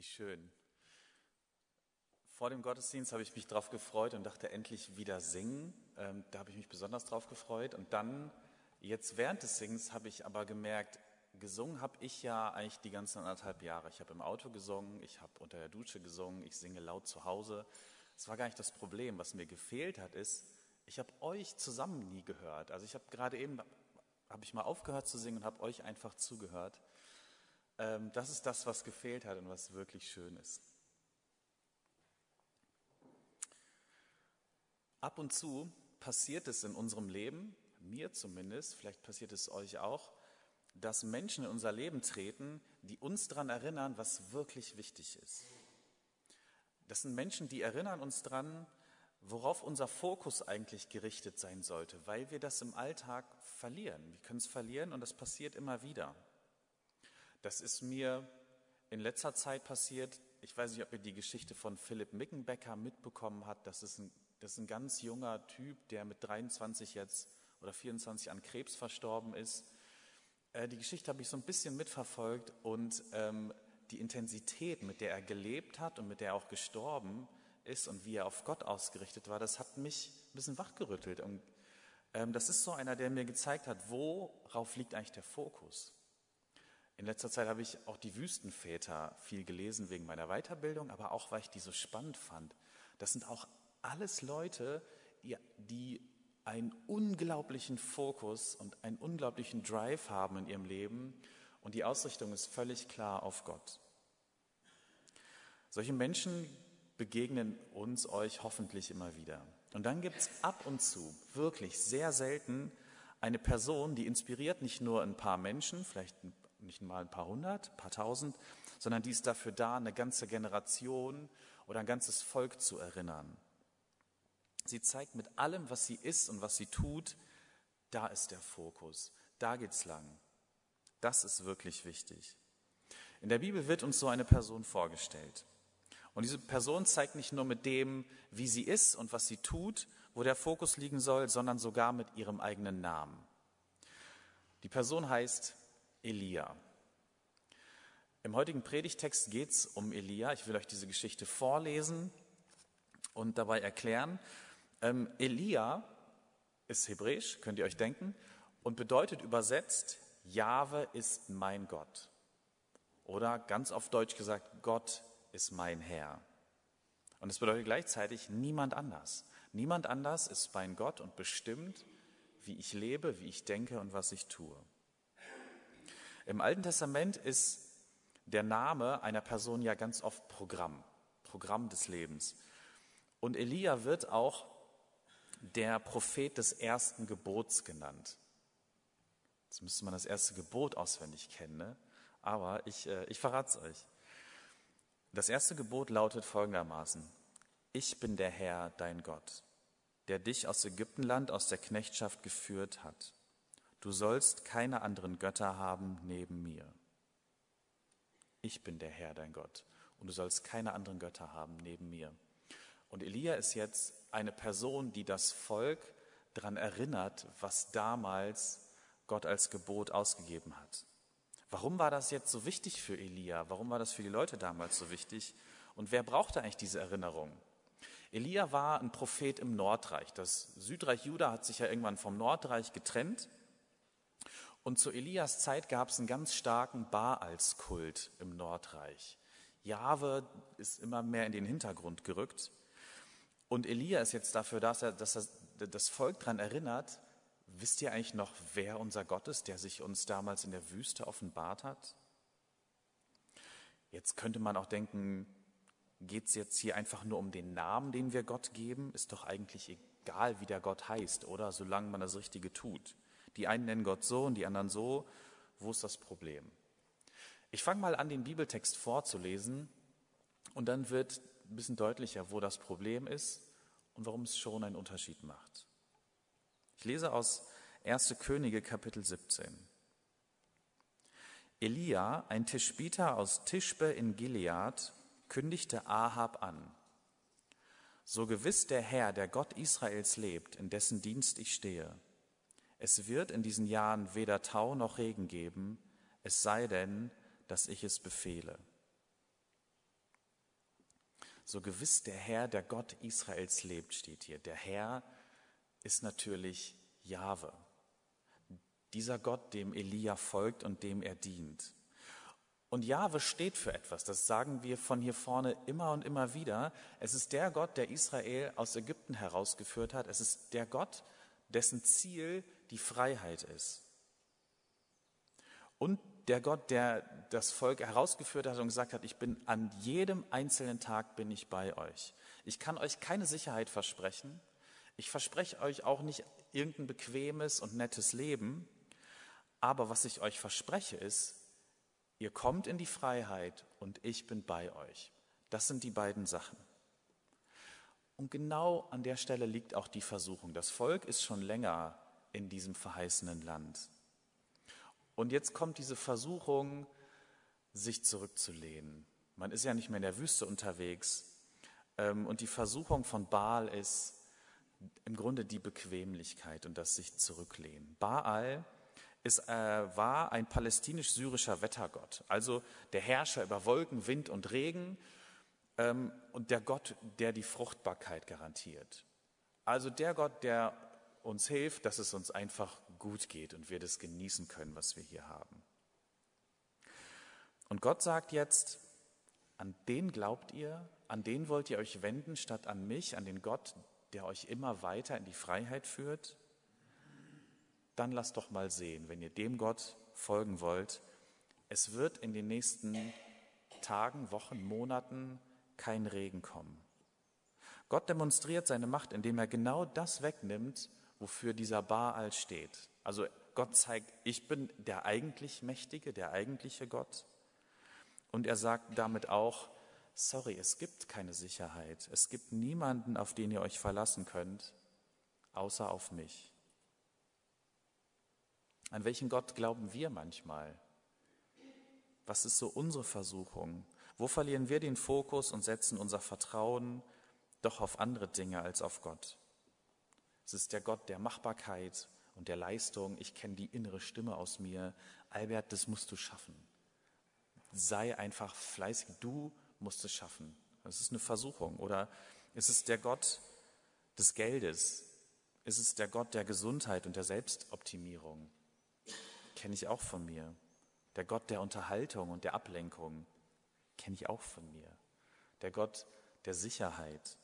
Wie schön. Vor dem Gottesdienst habe ich mich darauf gefreut und dachte, endlich wieder singen. Ähm, da habe ich mich besonders darauf gefreut. Und dann, jetzt während des Singens, habe ich aber gemerkt, gesungen habe ich ja eigentlich die ganzen anderthalb Jahre. Ich habe im Auto gesungen, ich habe unter der Dusche gesungen, ich singe laut zu Hause. Das war gar nicht das Problem. Was mir gefehlt hat, ist, ich habe euch zusammen nie gehört. Also ich habe gerade eben, habe ich mal aufgehört zu singen und habe euch einfach zugehört. Ähm, das ist das, was gefehlt hat und was wirklich schön ist. Ab und zu passiert es in unserem Leben, mir zumindest, vielleicht passiert es euch auch, dass Menschen in unser Leben treten, die uns daran erinnern, was wirklich wichtig ist. Das sind Menschen, die erinnern uns daran, worauf unser Fokus eigentlich gerichtet sein sollte, weil wir das im Alltag verlieren. Wir können es verlieren und das passiert immer wieder. Das ist mir in letzter Zeit passiert. Ich weiß nicht, ob ihr die Geschichte von Philipp Mickenbecker mitbekommen habt. Das ist ein, das ist ein ganz junger Typ, der mit 23 jetzt oder 24 an Krebs verstorben ist. Äh, die Geschichte habe ich so ein bisschen mitverfolgt und ähm, die Intensität, mit der er gelebt hat und mit der er auch gestorben ist und wie er auf Gott ausgerichtet war, das hat mich ein bisschen wachgerüttelt. Und ähm, das ist so einer, der mir gezeigt hat, worauf liegt eigentlich der Fokus. In letzter Zeit habe ich auch die Wüstenväter viel gelesen wegen meiner Weiterbildung, aber auch, weil ich die so spannend fand. Das sind auch alles Leute, die einen unglaublichen Fokus und einen unglaublichen Drive haben in ihrem Leben und die Ausrichtung ist völlig klar auf Gott. Solche Menschen begegnen uns, euch hoffentlich immer wieder. Und dann gibt es ab und zu, wirklich sehr selten, eine Person, die inspiriert nicht nur ein paar Menschen, vielleicht ein nicht mal ein paar hundert, ein paar tausend, sondern die ist dafür da, eine ganze Generation oder ein ganzes Volk zu erinnern. Sie zeigt mit allem, was sie ist und was sie tut, da ist der Fokus, da geht's lang. Das ist wirklich wichtig. In der Bibel wird uns so eine Person vorgestellt. Und diese Person zeigt nicht nur mit dem, wie sie ist und was sie tut, wo der Fokus liegen soll, sondern sogar mit ihrem eigenen Namen. Die Person heißt Elia. Im heutigen Predigtext geht es um Elia. Ich will euch diese Geschichte vorlesen und dabei erklären. Ähm, Elia ist hebräisch, könnt ihr euch denken, und bedeutet übersetzt, Jahwe ist mein Gott. Oder ganz auf Deutsch gesagt, Gott ist mein Herr. Und es bedeutet gleichzeitig niemand anders. Niemand anders ist mein Gott und bestimmt, wie ich lebe, wie ich denke und was ich tue. Im Alten Testament ist der Name einer Person ja ganz oft Programm, Programm des Lebens. Und Elia wird auch der Prophet des ersten Gebots genannt. Jetzt müsste man das erste Gebot auswendig kennen, ne? aber ich, äh, ich verrate es euch. Das erste Gebot lautet folgendermaßen, ich bin der Herr, dein Gott, der dich aus Ägyptenland, aus der Knechtschaft geführt hat. Du sollst keine anderen Götter haben neben mir. Ich bin der Herr, dein Gott, und du sollst keine anderen Götter haben neben mir. Und Elia ist jetzt eine Person, die das Volk daran erinnert, was damals Gott als Gebot ausgegeben hat. Warum war das jetzt so wichtig für Elia? Warum war das für die Leute damals so wichtig? Und wer brauchte eigentlich diese Erinnerung? Elia war ein Prophet im Nordreich. Das Südreich Juda hat sich ja irgendwann vom Nordreich getrennt und zu Elias Zeit gab es einen ganz starken Baalskult im Nordreich. Jahwe ist immer mehr in den Hintergrund gerückt. Und Elia ist jetzt dafür, dass er, dass er das Volk daran erinnert, wisst ihr eigentlich noch, wer unser Gott ist, der sich uns damals in der Wüste offenbart hat? Jetzt könnte man auch denken, geht es jetzt hier einfach nur um den Namen, den wir Gott geben? Ist doch eigentlich egal, wie der Gott heißt, oder? Solange man das Richtige tut. Die einen nennen Gott so und die anderen so. Wo ist das Problem? Ich fange mal an, den Bibeltext vorzulesen und dann wird ein bisschen deutlicher, wo das Problem ist und warum es schon einen Unterschied macht. Ich lese aus 1. Könige Kapitel 17. Elia, ein Tischbiter aus Tischbe in Gilead, kündigte Ahab an. So gewiss der Herr, der Gott Israels lebt, in dessen Dienst ich stehe, es wird in diesen Jahren weder Tau noch Regen geben, es sei denn, dass ich es befehle. so gewiss der Herr, der Gott Israels lebt, steht hier. Der Herr ist natürlich Jahwe. Dieser Gott, dem Elia folgt und dem er dient. Und Jahwe steht für etwas, das sagen wir von hier vorne immer und immer wieder. Es ist der Gott, der Israel aus Ägypten herausgeführt hat. Es ist der Gott, dessen Ziel die Freiheit ist. Und der Gott, der das Volk herausgeführt hat und gesagt hat, ich bin an jedem einzelnen Tag bin ich bei euch. Ich kann euch keine Sicherheit versprechen. Ich verspreche euch auch nicht irgendein bequemes und nettes Leben. Aber was ich euch verspreche ist, Ihr kommt in die Freiheit und ich bin bei euch. Das sind die beiden Sachen. Und genau an der Stelle liegt auch die Versuchung. Das Volk ist schon länger in diesem verheißenen Land. Und jetzt kommt diese Versuchung, sich zurückzulehnen. Man ist ja nicht mehr in der Wüste unterwegs. Ähm, und die Versuchung von Baal ist im Grunde die Bequemlichkeit und das sich zurücklehnen. Baal ist, äh, war ein palästinisch-syrischer Wettergott, also der Herrscher über Wolken, Wind und Regen ähm, und der Gott, der die Fruchtbarkeit garantiert. Also der Gott, der uns hilft, dass es uns einfach gut geht und wir das genießen können, was wir hier haben. Und Gott sagt jetzt, an den glaubt ihr, an den wollt ihr euch wenden, statt an mich, an den Gott, der euch immer weiter in die Freiheit führt? dann lasst doch mal sehen, wenn ihr dem Gott folgen wollt, es wird in den nächsten Tagen, Wochen, Monaten kein Regen kommen. Gott demonstriert seine Macht, indem er genau das wegnimmt, wofür dieser Baal steht. Also Gott zeigt, ich bin der eigentlich Mächtige, der eigentliche Gott. Und er sagt damit auch, sorry, es gibt keine Sicherheit. Es gibt niemanden, auf den ihr euch verlassen könnt, außer auf mich. An welchen Gott glauben wir manchmal? Was ist so unsere Versuchung? Wo verlieren wir den Fokus und setzen unser Vertrauen doch auf andere Dinge als auf Gott? Es ist der Gott der Machbarkeit und der Leistung. Ich kenne die innere Stimme aus mir. Albert, das musst du schaffen. Sei einfach fleißig. Du musst es schaffen. Das ist eine Versuchung. Oder ist es der Gott des Geldes? Ist es der Gott der Gesundheit und der Selbstoptimierung? kenne ich auch von mir. Der Gott der Unterhaltung und der Ablenkung kenne ich auch von mir. Der Gott der Sicherheit.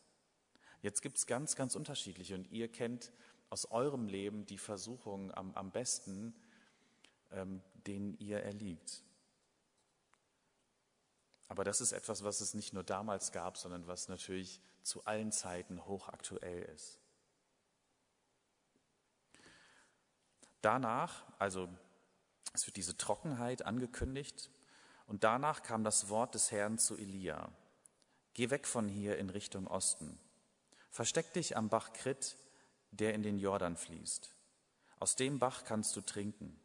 Jetzt gibt es ganz, ganz unterschiedliche und ihr kennt aus eurem Leben die Versuchungen am, am besten, ähm, denen ihr erliegt. Aber das ist etwas, was es nicht nur damals gab, sondern was natürlich zu allen Zeiten hochaktuell ist. Danach, also es wird diese Trockenheit angekündigt. Und danach kam das Wort des Herrn zu Elia. Geh weg von hier in Richtung Osten. Versteck dich am Bach Krit, der in den Jordan fließt. Aus dem Bach kannst du trinken.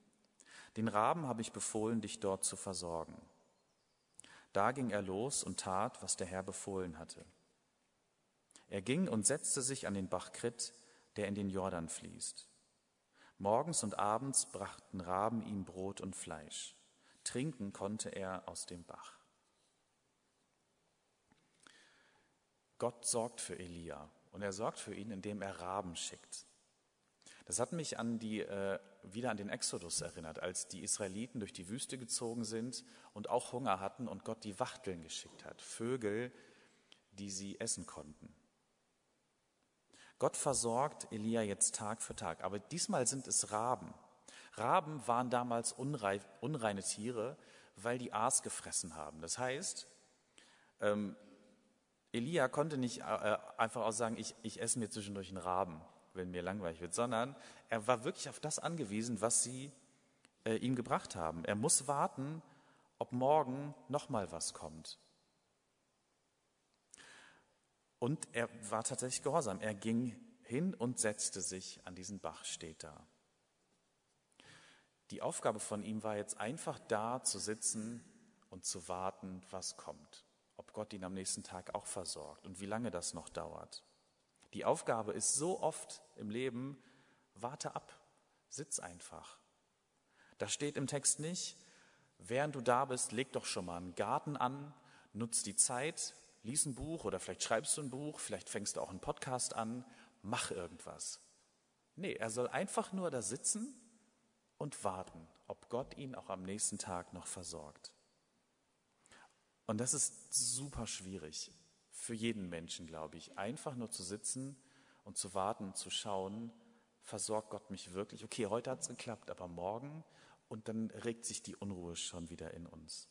Den Raben habe ich befohlen, dich dort zu versorgen. Da ging er los und tat, was der Herr befohlen hatte. Er ging und setzte sich an den Bach Krit, der in den Jordan fließt. Morgens und abends brachten Raben ihm Brot und Fleisch. Trinken konnte er aus dem Bach. Gott sorgt für Elia und er sorgt für ihn, indem er Raben schickt. Das hat mich an die, äh, wieder an den Exodus erinnert, als die Israeliten durch die Wüste gezogen sind und auch Hunger hatten und Gott die Wachteln geschickt hat, Vögel, die sie essen konnten. Gott versorgt Elia jetzt Tag für Tag, aber diesmal sind es Raben. Raben waren damals unreine Tiere, weil die Aas gefressen haben. Das heißt, ähm, Elia konnte nicht äh, einfach auch sagen, ich, ich esse mir zwischendurch einen Raben, wenn mir langweilig wird, sondern er war wirklich auf das angewiesen, was sie äh, ihm gebracht haben. Er muss warten, ob morgen nochmal was kommt. Und er war tatsächlich gehorsam. Er ging hin und setzte sich an diesen Bach, steht da. Die Aufgabe von ihm war jetzt einfach da zu sitzen und zu warten, was kommt. Gott ihn am nächsten Tag auch versorgt und wie lange das noch dauert. Die Aufgabe ist so oft im Leben, warte ab, sitz einfach. Da steht im Text nicht, während du da bist, leg doch schon mal einen Garten an, nutz die Zeit, lies ein Buch oder vielleicht schreibst du ein Buch, vielleicht fängst du auch einen Podcast an, mach irgendwas. Nee, er soll einfach nur da sitzen und warten, ob Gott ihn auch am nächsten Tag noch versorgt. Und das ist super schwierig für jeden Menschen, glaube ich, einfach nur zu sitzen und zu warten, zu schauen, versorgt Gott mich wirklich? Okay, heute hat es geklappt, aber morgen und dann regt sich die Unruhe schon wieder in uns.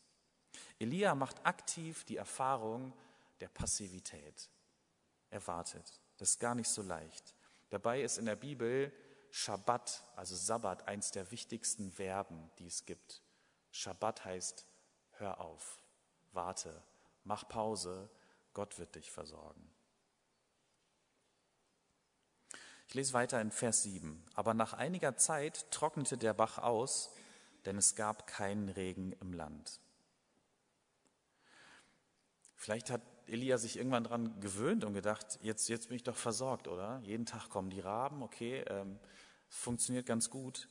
Elia macht aktiv die Erfahrung der Passivität. Er wartet. Das ist gar nicht so leicht. Dabei ist in der Bibel Schabbat, also Sabbat, eins der wichtigsten Verben, die es gibt. Schabbat heißt, hör auf, warte, mach Pause, Gott wird dich versorgen. Ich lese weiter in Vers 7. Aber nach einiger Zeit trocknete der Bach aus, denn es gab keinen Regen im Land. Vielleicht hat Elia sich irgendwann daran gewöhnt und gedacht, jetzt, jetzt bin ich doch versorgt, oder? Jeden Tag kommen die Raben, okay, ähm, funktioniert ganz gut.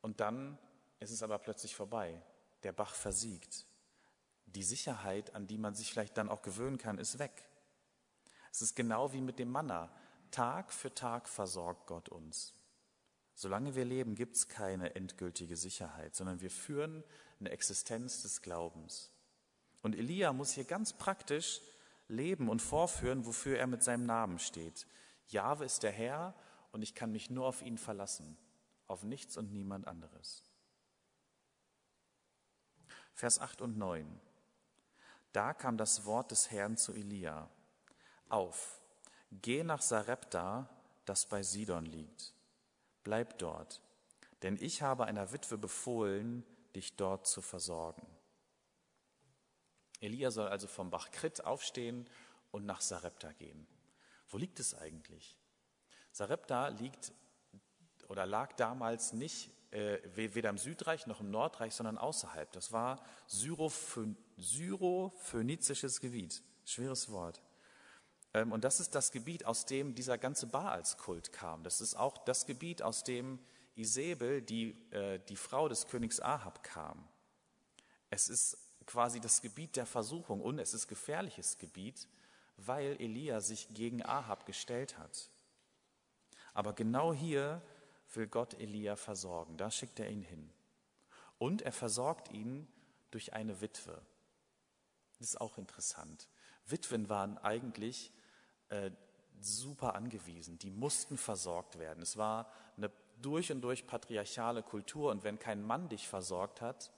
Und dann ist es aber plötzlich vorbei. Der Bach versiegt. Die Sicherheit, an die man sich vielleicht dann auch gewöhnen kann, ist weg. Es ist genau wie mit dem Manna. Tag für Tag versorgt Gott uns. Solange wir leben, gibt es keine endgültige Sicherheit, sondern wir führen eine Existenz des Glaubens. Und Elia muss hier ganz praktisch leben und vorführen, wofür er mit seinem Namen steht. Jahwe ist der Herr und ich kann mich nur auf ihn verlassen, auf nichts und niemand anderes. Vers 8 und 9. Da kam das Wort des Herrn zu Elia. Auf, Geh nach Sarepta, das bei Sidon liegt. Bleib dort, denn ich habe einer Witwe befohlen, dich dort zu versorgen. Elia soll also vom Bach Krit aufstehen und nach Sarepta gehen. Wo liegt es eigentlich? Sarepta liegt oder lag damals nicht äh, weder im Südreich noch im Nordreich, sondern außerhalb. Das war syrophönizisches Gebiet. Schweres Wort. Ähm, und das ist das Gebiet, aus dem dieser ganze Baalskult kam. Das ist auch das Gebiet, aus dem Isabel, die, äh, die Frau des Königs Ahab, kam. Es ist quasi das Gebiet der Versuchung und es ist gefährliches Gebiet, weil Elia sich gegen Ahab gestellt hat. Aber genau hier will Gott Elia versorgen. Da schickt er ihn hin. Und er versorgt ihn durch eine Witwe. Das ist auch interessant. Witwen waren eigentlich äh, super angewiesen. Die mussten versorgt werden. Es war eine durch und durch patriarchale Kultur und wenn kein Mann dich versorgt hat,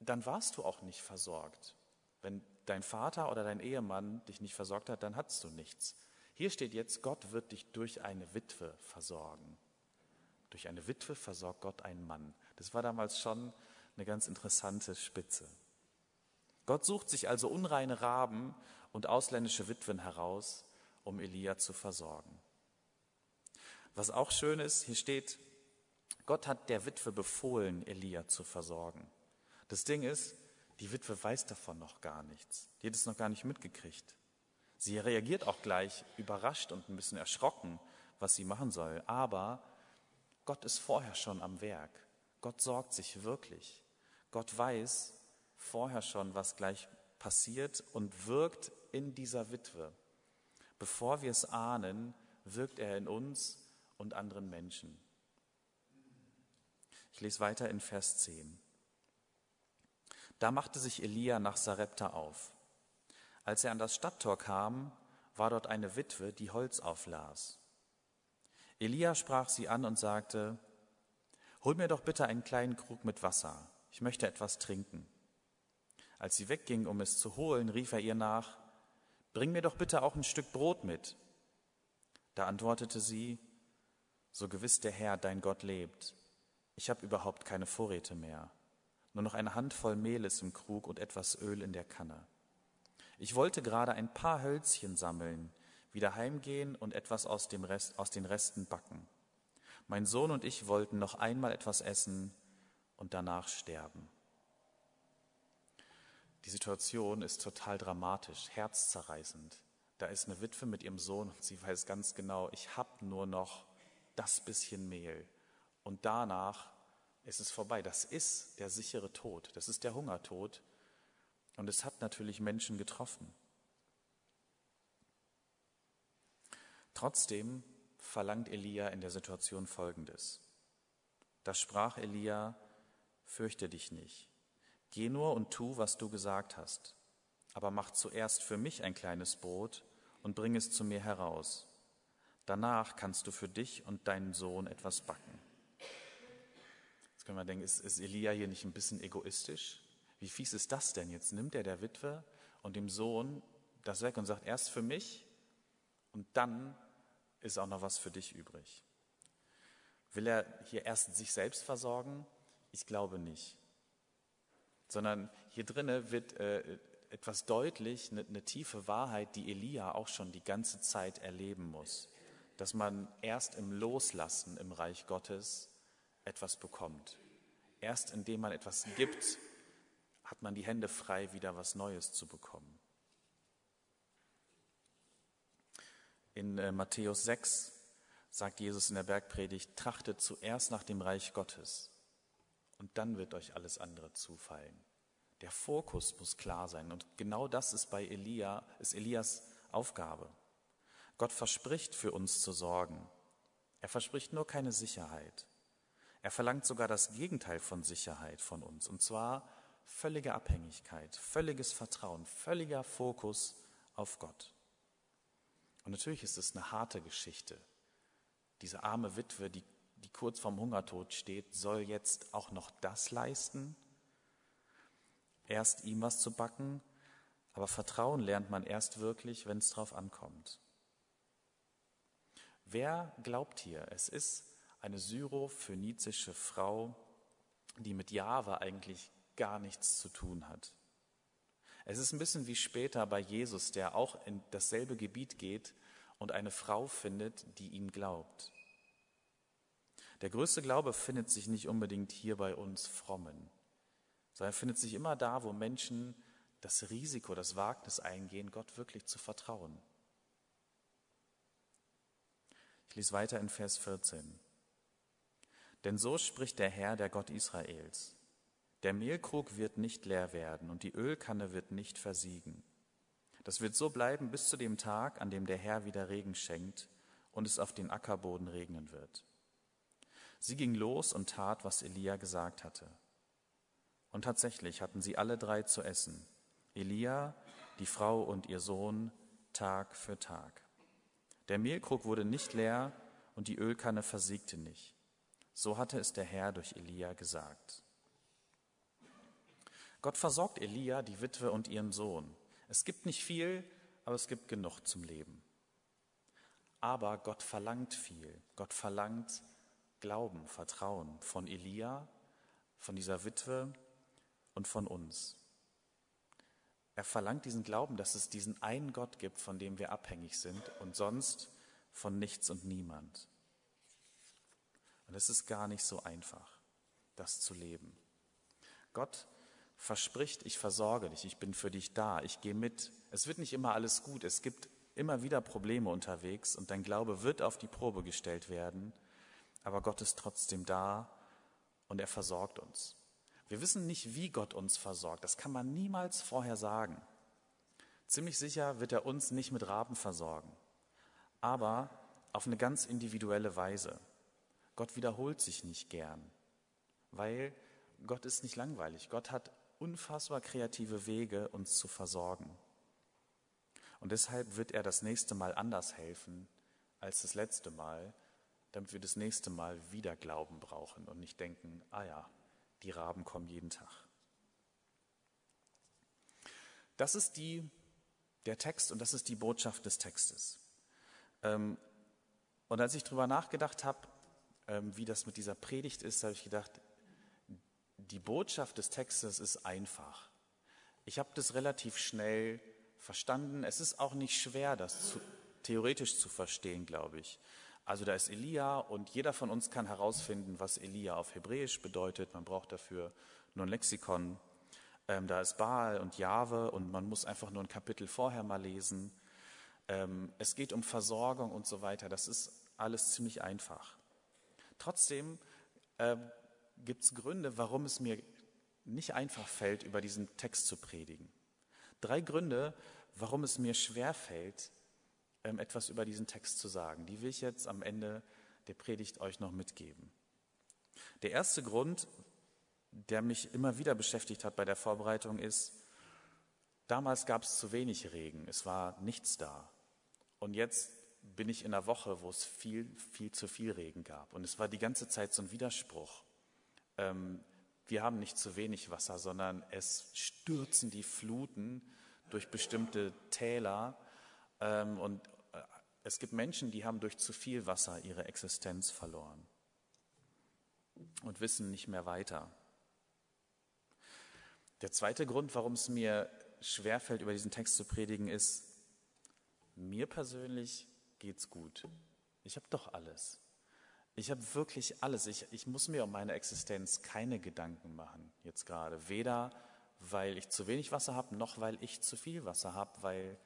dann warst du auch nicht versorgt. Wenn dein Vater oder dein Ehemann dich nicht versorgt hat, dann hattest du nichts. Hier steht jetzt, Gott wird dich durch eine Witwe versorgen. Durch eine Witwe versorgt Gott einen Mann. Das war damals schon eine ganz interessante Spitze. Gott sucht sich also unreine Raben und ausländische Witwen heraus, um Elia zu versorgen. Was auch schön ist, hier steht, Gott hat der Witwe befohlen, Elia zu versorgen. Das Ding ist, die Witwe weiß davon noch gar nichts. Die hat es noch gar nicht mitgekriegt. Sie reagiert auch gleich überrascht und ein bisschen erschrocken, was sie machen soll. Aber Gott ist vorher schon am Werk. Gott sorgt sich wirklich. Gott weiß vorher schon, was gleich passiert und wirkt in dieser Witwe. Bevor wir es ahnen, wirkt er in uns und anderen Menschen. Ich lese weiter in Vers 10. Da machte sich Elia nach Sarepta auf. Als er an das Stadttor kam, war dort eine Witwe, die Holz auflas. Elia sprach sie an und sagte, Hol mir doch bitte einen kleinen Krug mit Wasser, ich möchte etwas trinken. Als sie wegging, um es zu holen, rief er ihr nach, Bring mir doch bitte auch ein Stück Brot mit. Da antwortete sie, So gewiss der Herr, dein Gott lebt, ich habe überhaupt keine Vorräte mehr, nur noch eine Handvoll Mehl ist im Krug und etwas Öl in der Kanne. Ich wollte gerade ein paar Hölzchen sammeln, wieder heimgehen und etwas aus, dem Rest, aus den Resten backen. Mein Sohn und ich wollten noch einmal etwas essen und danach sterben. Die Situation ist total dramatisch, herzzerreißend. Da ist eine Witwe mit ihrem Sohn und sie weiß ganz genau, ich habe nur noch das bisschen Mehl. Und danach ist es vorbei. Das ist der sichere Tod. Das ist der Hungertod. Und es hat natürlich Menschen getroffen. Trotzdem verlangt Elia in der Situation Folgendes. Da sprach Elia, fürchte dich nicht. Geh nur und tu, was du gesagt hast. Aber mach zuerst für mich ein kleines Brot und bring es zu mir heraus. Danach kannst du für dich und deinen Sohn etwas backen. Jetzt können wir denken, ist, ist Elia hier nicht ein bisschen egoistisch? Wie fies ist das denn? Jetzt nimmt er der Witwe und dem Sohn das weg und sagt, erst für mich und dann ist auch noch was für dich übrig. Will er hier erst sich selbst versorgen? Ich glaube nicht. Sondern hier drinnen wird äh, etwas deutlich, eine, eine tiefe Wahrheit, die Elia auch schon die ganze Zeit erleben muss. Dass man erst im Loslassen im Reich Gottes etwas bekommt. Erst indem man etwas gibt, hat man die Hände frei, wieder was Neues zu bekommen. In äh, Matthäus 6 sagt Jesus in der Bergpredigt, trachtet zuerst nach dem Reich Gottes und dann wird euch alles andere zufallen. Der Fokus muss klar sein und genau das ist bei Elia, ist Elias Aufgabe. Gott verspricht für uns zu sorgen. Er verspricht nur keine Sicherheit. Er verlangt sogar das Gegenteil von Sicherheit von uns, und zwar völlige Abhängigkeit, völliges Vertrauen, völliger Fokus auf Gott. Und natürlich ist es eine harte Geschichte. Diese arme Witwe, die, die kurz vorm Hungertod steht, soll jetzt auch noch das leisten? Erst ihm was zu backen, aber Vertrauen lernt man erst wirklich, wenn es drauf ankommt. Wer glaubt hier, es ist eine syrophönizische Frau, die mit Jahwe eigentlich gar nichts zu tun hat? Es ist ein bisschen wie später bei Jesus, der auch in dasselbe Gebiet geht und eine Frau findet, die ihm glaubt. Der größte Glaube findet sich nicht unbedingt hier bei uns Frommen, sondern findet sich immer da, wo Menschen das Risiko, das Wagnis eingehen, Gott wirklich zu vertrauen. Ich lese weiter in Vers 14. Denn so spricht der Herr, der Gott Israels. Der Mehlkrug wird nicht leer werden und die Ölkanne wird nicht versiegen. Das wird so bleiben bis zu dem Tag, an dem der Herr wieder Regen schenkt und es auf den Ackerboden regnen wird. Sie ging los und tat, was Elia gesagt hatte. Und tatsächlich hatten sie alle drei zu essen. Elia, die Frau und ihr Sohn, Tag für Tag. Der Mehlkrug wurde nicht leer und die Ölkanne versiegte nicht. So hatte es der Herr durch Elia gesagt. Gott versorgt Elia, die Witwe und ihren Sohn. Es gibt nicht viel, aber es gibt genug zum Leben. Aber Gott verlangt viel. Gott verlangt Glauben, Vertrauen von Elia, von dieser Witwe und von uns. Er verlangt diesen Glauben, dass es diesen einen Gott gibt, von dem wir abhängig sind und sonst von nichts und niemand. Und es ist gar nicht so einfach, das zu leben. Gott verspricht, ich versorge dich, ich bin für dich da, ich gehe mit. Es wird nicht immer alles gut, es gibt immer wieder Probleme unterwegs und dein Glaube wird auf die Probe gestellt werden, aber Gott ist trotzdem da und er versorgt uns. Wir wissen nicht, wie Gott uns versorgt, das kann man niemals vorher sagen. Ziemlich sicher wird er uns nicht mit Raben versorgen, aber auf eine ganz individuelle Weise. Gott wiederholt sich nicht gern, weil Gott ist nicht langweilig. Gott hat unfassbar kreative Wege, uns zu versorgen. Und deshalb wird er das nächste Mal anders helfen als das letzte Mal, damit wir das nächste Mal wieder Glauben brauchen und nicht denken, ah ja, die Raben kommen jeden Tag. Das ist die, der Text und das ist die Botschaft des Textes. Ähm, und als ich darüber nachgedacht habe, ähm, wie das mit dieser Predigt ist, habe ich gedacht, die Botschaft des Textes ist einfach. Ich habe das relativ schnell verstanden. Es ist auch nicht schwer, das zu, theoretisch zu verstehen, glaube ich. Also da ist Elia und jeder von uns kann herausfinden, was Elia auf Hebräisch bedeutet. Man braucht dafür nur ein Lexikon. Ähm, da ist Baal und Jahwe und man muss einfach nur ein Kapitel vorher mal lesen. Ähm, es geht um Versorgung und so weiter. Das ist alles ziemlich einfach. Trotzdem äh, gibt es Gründe, warum es mir nicht einfach fällt, über diesen Text zu predigen. Drei Gründe, warum es mir schwer fällt, ähm, etwas über diesen Text zu sagen. Die will ich jetzt am Ende der Predigt euch noch mitgeben. Der erste Grund, der mich immer wieder beschäftigt hat bei der Vorbereitung, ist, damals gab es zu wenig Regen, es war nichts da. Und jetzt bin ich in einer Woche, wo es viel, viel zu viel Regen gab. Und es war die ganze Zeit so ein Widerspruch. Ähm, wir haben nicht zu wenig Wasser, sondern es stürzen die Fluten durch bestimmte Täler. Ähm, und äh, es gibt Menschen, die haben durch zu viel Wasser ihre Existenz verloren und wissen nicht mehr weiter. Der zweite Grund, warum es mir schwerfällt, über diesen Text zu predigen, ist, mir persönlich geht's gut. Ich habe doch alles. Ich habe wirklich alles. Ich, ich muss mir um meine Existenz keine Gedanken machen, jetzt gerade. Weder weil ich zu wenig Wasser habe, noch weil ich zu viel Wasser habe, weil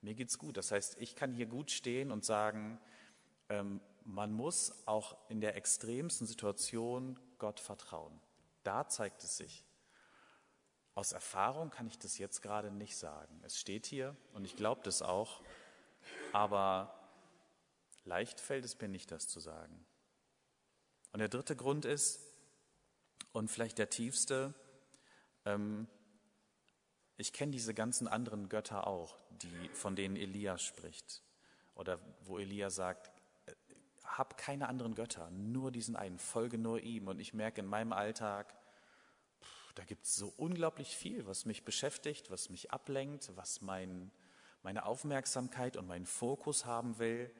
mir geht's gut. Das heißt, ich kann hier gut stehen und sagen, ähm, man muss auch in der extremsten Situation Gott vertrauen. Da zeigt es sich. Aus Erfahrung kann ich das jetzt gerade nicht sagen. Es steht hier und ich glaube das auch, aber leicht fällt es mir nicht, das zu sagen. Und der dritte Grund ist, und vielleicht der tiefste, ähm, ich kenne diese ganzen anderen Götter auch, die, von denen Elia spricht. Oder wo Elia sagt, äh, hab keine anderen Götter, nur diesen einen, folge nur ihm. Und ich merke in meinem Alltag, da gibt es so unglaublich viel, was mich beschäftigt, was mich ablenkt, was mein, meine Aufmerksamkeit und meinen Fokus haben will.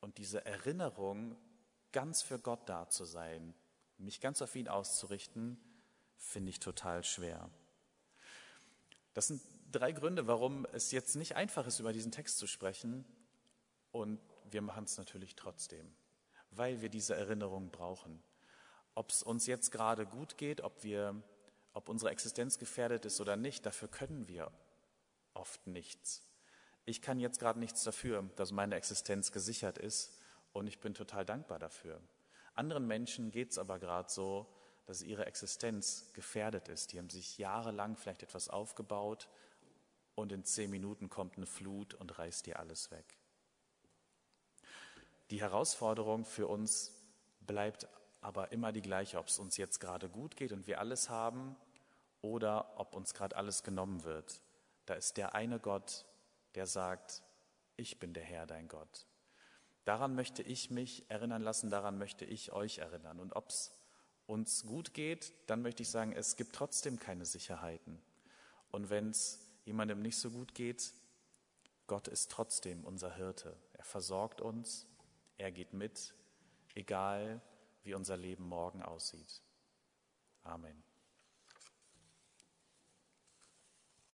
Und diese Erinnerung, ganz für Gott da zu sein, mich ganz auf ihn auszurichten, finde ich total schwer. Das sind drei Gründe, warum es jetzt nicht einfach ist, über diesen Text zu sprechen. Und wir machen es natürlich trotzdem, weil wir diese Erinnerung brauchen. Ob es uns jetzt gerade gut geht, ob, wir, ob unsere Existenz gefährdet ist oder nicht, dafür können wir oft nichts. Ich kann jetzt gerade nichts dafür, dass meine Existenz gesichert ist und ich bin total dankbar dafür. Anderen Menschen geht es aber gerade so, dass ihre Existenz gefährdet ist. Die haben sich jahrelang vielleicht etwas aufgebaut und in zehn Minuten kommt eine Flut und reißt dir alles weg. Die Herausforderung für uns bleibt aber immer die gleiche, ob es uns jetzt gerade gut geht und wir alles haben oder ob uns gerade alles genommen wird. Da ist der eine Gott, der sagt, ich bin der Herr, dein Gott. Daran möchte ich mich erinnern lassen, daran möchte ich euch erinnern. Und ob es uns gut geht, dann möchte ich sagen, es gibt trotzdem keine Sicherheiten. Und wenn es jemandem nicht so gut geht, Gott ist trotzdem unser Hirte. Er versorgt uns, er geht mit, egal wie unser Leben morgen aussieht. Amen.